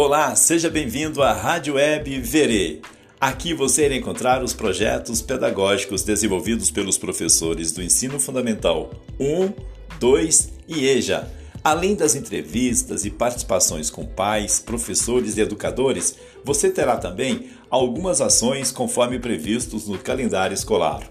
Olá, seja bem-vindo à Rádio Web Verê. Aqui você irá encontrar os projetos pedagógicos desenvolvidos pelos professores do Ensino Fundamental 1, 2 e EJA, além das entrevistas e participações com pais, professores e educadores. Você terá também algumas ações conforme previstos no calendário escolar.